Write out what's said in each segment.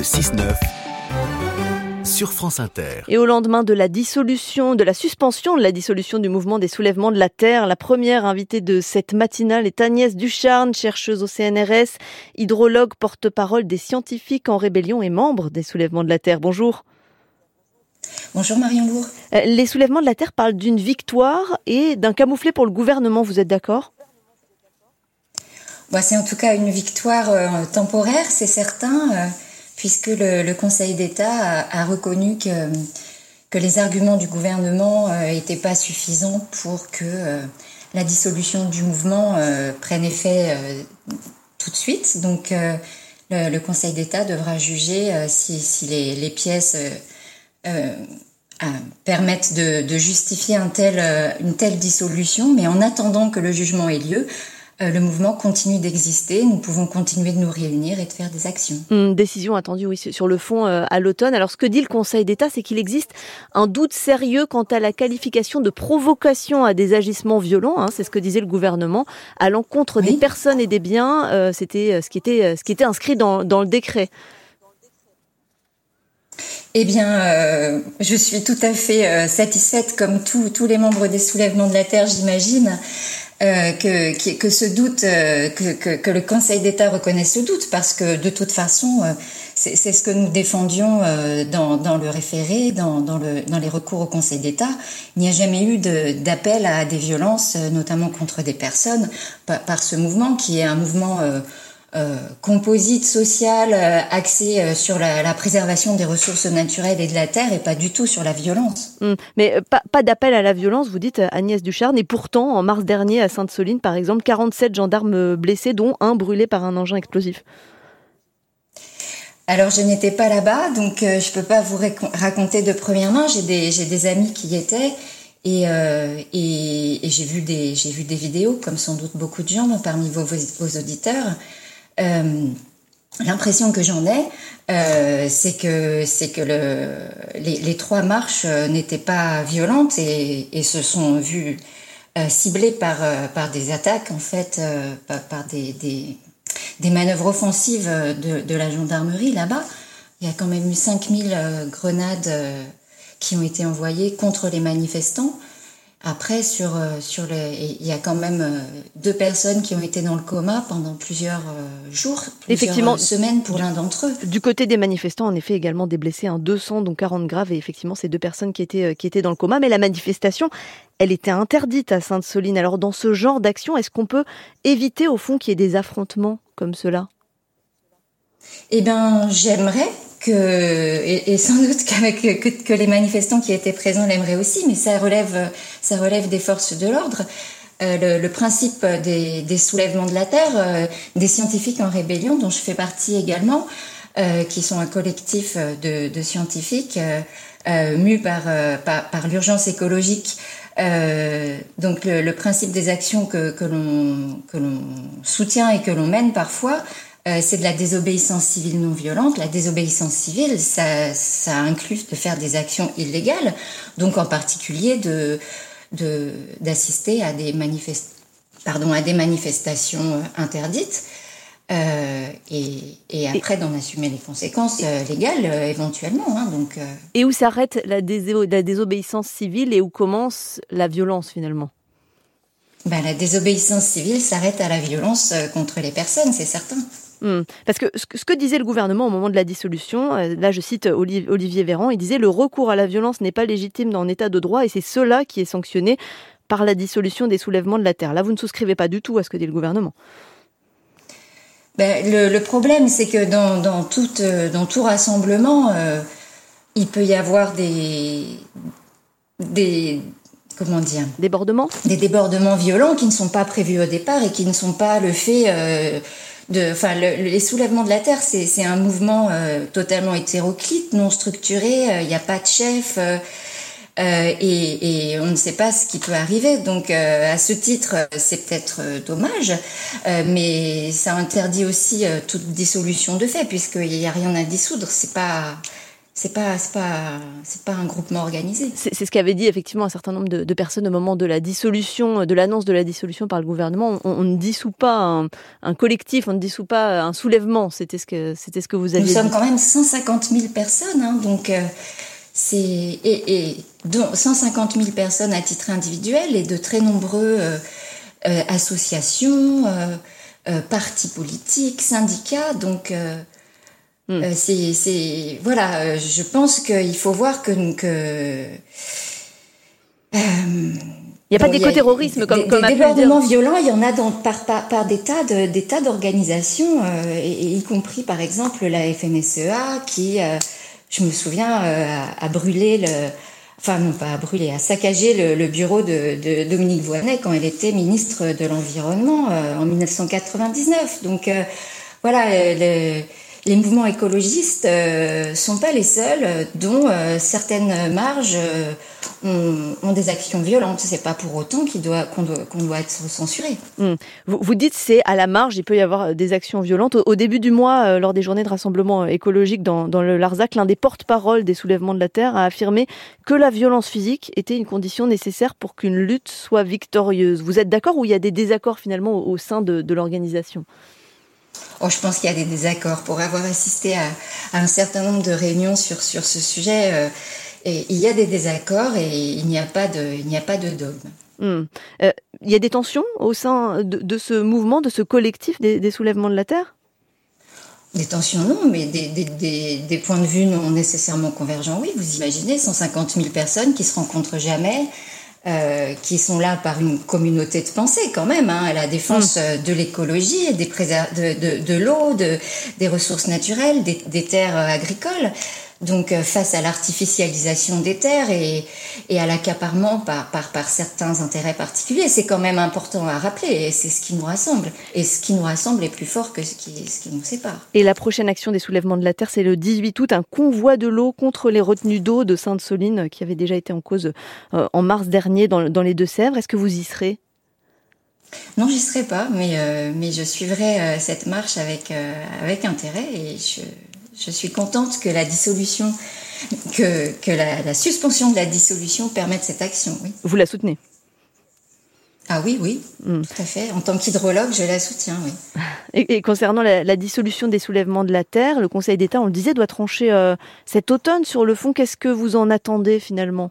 Le 6-9 sur France Inter. Et au lendemain de la dissolution, de la suspension de la dissolution du mouvement des soulèvements de la Terre, la première invitée de cette matinale est Agnès Ducharne, chercheuse au CNRS, hydrologue, porte-parole des scientifiques en rébellion et membre des soulèvements de la Terre. Bonjour. Bonjour Marion Lourd. Euh, les soulèvements de la Terre parlent d'une victoire et d'un camouflet pour le gouvernement, vous êtes d'accord? Bah, C'est en tout cas une victoire euh, temporaire, c'est certain. Euh, puisque le, Conseil d'État a, reconnu que, les arguments du gouvernement n'étaient euh, pas suffisants pour que euh, la dissolution du mouvement euh, prenne effet tout de suite. Donc le, Conseil d'État devra juger si, les, pièces permettent de, justifier une telle dissolution. Mais en attendant que le jugement ait lieu, le mouvement continue d'exister, nous pouvons continuer de nous réunir et de faire des actions. Une décision attendue, oui, sur le fond euh, à l'automne. Alors, ce que dit le Conseil d'État, c'est qu'il existe un doute sérieux quant à la qualification de provocation à des agissements violents. Hein, c'est ce que disait le gouvernement à l'encontre des personnes et des biens. Euh, c'était ce qui était ce qui était inscrit dans, dans le décret. Eh bien, je suis tout à fait satisfaite, comme tous les membres des soulèvements de la Terre, j'imagine, euh, que, que, ce doute, euh, que, que, que, le Conseil d'État reconnaisse ce doute, parce que de toute façon, euh, c'est ce que nous défendions dans, dans, le référé, dans, dans, le, dans les recours au Conseil d'État. Il n'y a jamais eu d'appel à des violences, notamment contre des personnes, par, par, ce mouvement qui est un mouvement euh, composite social euh, axé euh, sur la, préservation des ressources naturelles et de la terre et pas du tout sur la violence. Hum, mais pas, pas d'appel à la violence, vous dites Agnès Ducharne. Et pourtant, en mars dernier, à Sainte-Soline, par exemple, 47 gendarmes blessés, dont un brûlé par un engin explosif. Alors je n'étais pas là-bas, donc je je peux pas vous raconter de première main. J'ai des, des amis qui y étaient. Et, et, j'ai vu des j'ai vu des vidéos comme sans doute beaucoup de gens parmi vos, vos auditeurs euh, l'impression que j'en ai, euh, c'est que que le, les, trois marches euh, n'étaient pas violentes et, se sont vues ciblées par par des attaques en fait, par, des, des, manœuvres offensives de, de la gendarmerie là-bas. Il y a quand même eu 5000 grenades qui ont été envoyées contre les manifestants. Après, sur, euh, sur les, il y a quand même euh, deux personnes qui ont été dans le coma pendant plusieurs euh, jours, plusieurs effectivement, semaines pour l'un d'entre eux. Du côté des manifestants, en effet, également des blessés, un 200, dont 40 graves, et effectivement, ces deux personnes qui étaient, qui étaient dans le coma. Mais la manifestation, elle était interdite à Sainte-Soline. Alors, dans ce genre d'action, est-ce qu'on peut éviter, au fond, qu'il y ait des affrontements comme cela? Eh bien, j'aimerais que et, sans doute qu'avec que, que, les manifestants qui étaient présents l'aimeraient aussi, mais ça relève ça relève des forces de l'ordre. Euh, le, le, principe des, des, soulèvements de la terre, euh, des scientifiques en rébellion, dont je fais partie également, euh, qui sont un collectif de, de scientifiques euh, mus par, par, par l'urgence écologique. donc le, le, principe des actions que, que l'on soutient et que l'on mène parfois, euh, c'est de la désobéissance civile non violente. La désobéissance civile, ça, ça inclut de faire des actions illégales, donc en particulier de d'assister à des manifest pardon à des manestations euh, interdites. Euh, et, et, après d'en assumer les conséquences euh, légales éventuellement. Hein, donc, Et où s'arrête la, la, désobéissance civile et où commence la violence finalement? Ben, La désobéissance civile s'arrête à la violence contre les personnes, c'est certain. Hmm. Parce que ce, que disait le gouvernement au moment de la dissolution, euh, là je cite Olivier Véran, il disait le recours à la violence n'est pas légitime dans l'état de droit et c'est cela qui est sanctionné par la dissolution des soulèvements de la terre. Là vous ne souscrivez pas du tout à ce que dit le gouvernement. Ben, le, problème c'est que dans, euh, dans tout rassemblement, euh, il peut y avoir des, des, comment dire? Débordements Des débordements violents qui ne sont pas prévus au départ et qui ne sont pas le fait enfin, les soulèvements de la terre, c'est un mouvement euh, totalement hétéroclite, non structuré. Il euh, n'y a pas de chef. Euh, et, et, on ne sait pas ce qui peut arriver. Donc, à ce titre, c'est peut-être dommage, mais ça interdit aussi toute dissolution de fait, puisqu'il n'y a rien à dissoudre. C'est pas c'est pas c'est pas c'est pas un groupement organisé. C'est ce qu'avait dit effectivement un certain nombre de, de, personnes au moment de la dissolution, de l'annonce de la dissolution par le gouvernement. On, on ne dissout pas un, un, collectif, on ne dissout pas un soulèvement. C'était ce que c'était ce que vous aviez. Nous sommes quand même 150 000 personnes, hein, donc euh, c'est et, et dont 150 000 personnes à titre individuel et de très nombreux euh, euh, associations, partis politiques, syndicats, donc. Mm. Euh, c'est, voilà, euh, je pense qu'il faut voir que. que euh, il n'y a pas d'éco-terrorisme comme, des, comme des débordements violents, il y en a dans, par, par, par des tas, de, des tas d'organisations, et, y compris par exemple la FNSEA qui, je me souviens, a, brûlé le, enfin non pas a brûlé, a saccagé le, le bureau de, de, Dominique Voynet quand elle était ministre de l'environnement en 1999. Donc voilà, le, les mouvements écologistes euh, sont pas les seuls euh, dont euh, certaines marges ont, des actions violentes. C'est pas pour autant qu'on doit, qu'on doit être censuré. Mmh. Vous, vous, dites c'est à la marge, il peut y avoir des actions violentes. Au, début du mois, lors des journées de rassemblement écologique dans, le Larzac, l'un des porte-parole des soulèvements de la terre a affirmé que la violence physique était une condition nécessaire pour qu'une lutte soit victorieuse. Vous êtes d'accord ou il y a des désaccords finalement au, sein de l'organisation? Oh, je pense qu'il y a des désaccords. Pour avoir assisté à, à, un certain nombre de réunions sur, sur ce sujet, euh, et il y a des désaccords et il n'y a pas de, il n'y a pas de dogme. Mmh. Euh, il y a des tensions au sein de, de, ce mouvement, de ce collectif des, des soulèvements de la Terre? Des tensions, non, mais des, des, des, des, points de vue non nécessairement convergents, oui. Vous imaginez 150 000 personnes qui se rencontrent jamais, euh, qui sont là par une communauté de pensée quand même, hein, à la défense mmh. de l'écologie, des de, de, de l'eau, de, des ressources naturelles, des, des terres agricoles. Donc euh, face à l'artificialisation des terres et, et à l'accaparement par, par, par certains intérêts particuliers, c'est quand même important à rappeler et c'est ce qui nous rassemble. Et ce qui nous rassemble est plus fort que ce qui, ce qui nous sépare. Et la prochaine action des soulèvements de la Terre, c'est le 18 août, un convoi de l'eau contre les retenues d'eau de Sainte-Soline qui avait déjà été en cause euh, en mars dernier dans, dans les Deux-Sèvres. Est-ce que vous y serez? Non, j'y serai pas, mais, euh, mais je suivrai euh, cette marche avec, euh, avec intérêt et je, je suis contente que la dissolution, que, que la, la, suspension de la dissolution permette cette action. Oui. Vous la soutenez? Ah oui, oui, mmh. tout à fait. En tant qu'hydrologue, je la soutiens, oui. Et, et concernant la, la, dissolution des soulèvements de la Terre, le Conseil d'État, on le disait, doit trancher euh, cet automne sur le fond. Qu'est-ce que vous en attendez finalement?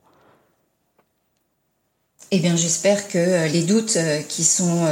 Eh bien, j'espère que euh, les doutes euh, qui sont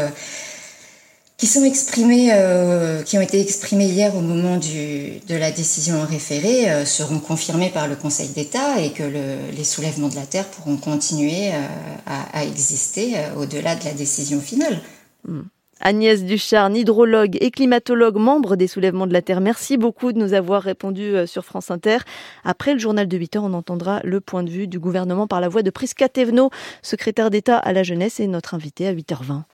qui sont exprimés, euh, qui ont été exprimés hier au moment de la décision référée euh, seront confirmés par le Conseil d'État et que le, les soulèvements de la terre pourront continuer euh, à, exister au-delà de la décision finale. Mmh. Agnès Ducharne, hydrologue et climatologue, membre des soulèvements de la Terre. Merci beaucoup de nous avoir répondu sur France Inter. Après le journal de 8 heures, on entendra le point de vue du gouvernement par la voix de Prisca Thévenot, secrétaire d'État à la jeunesse et notre invité à 8h20.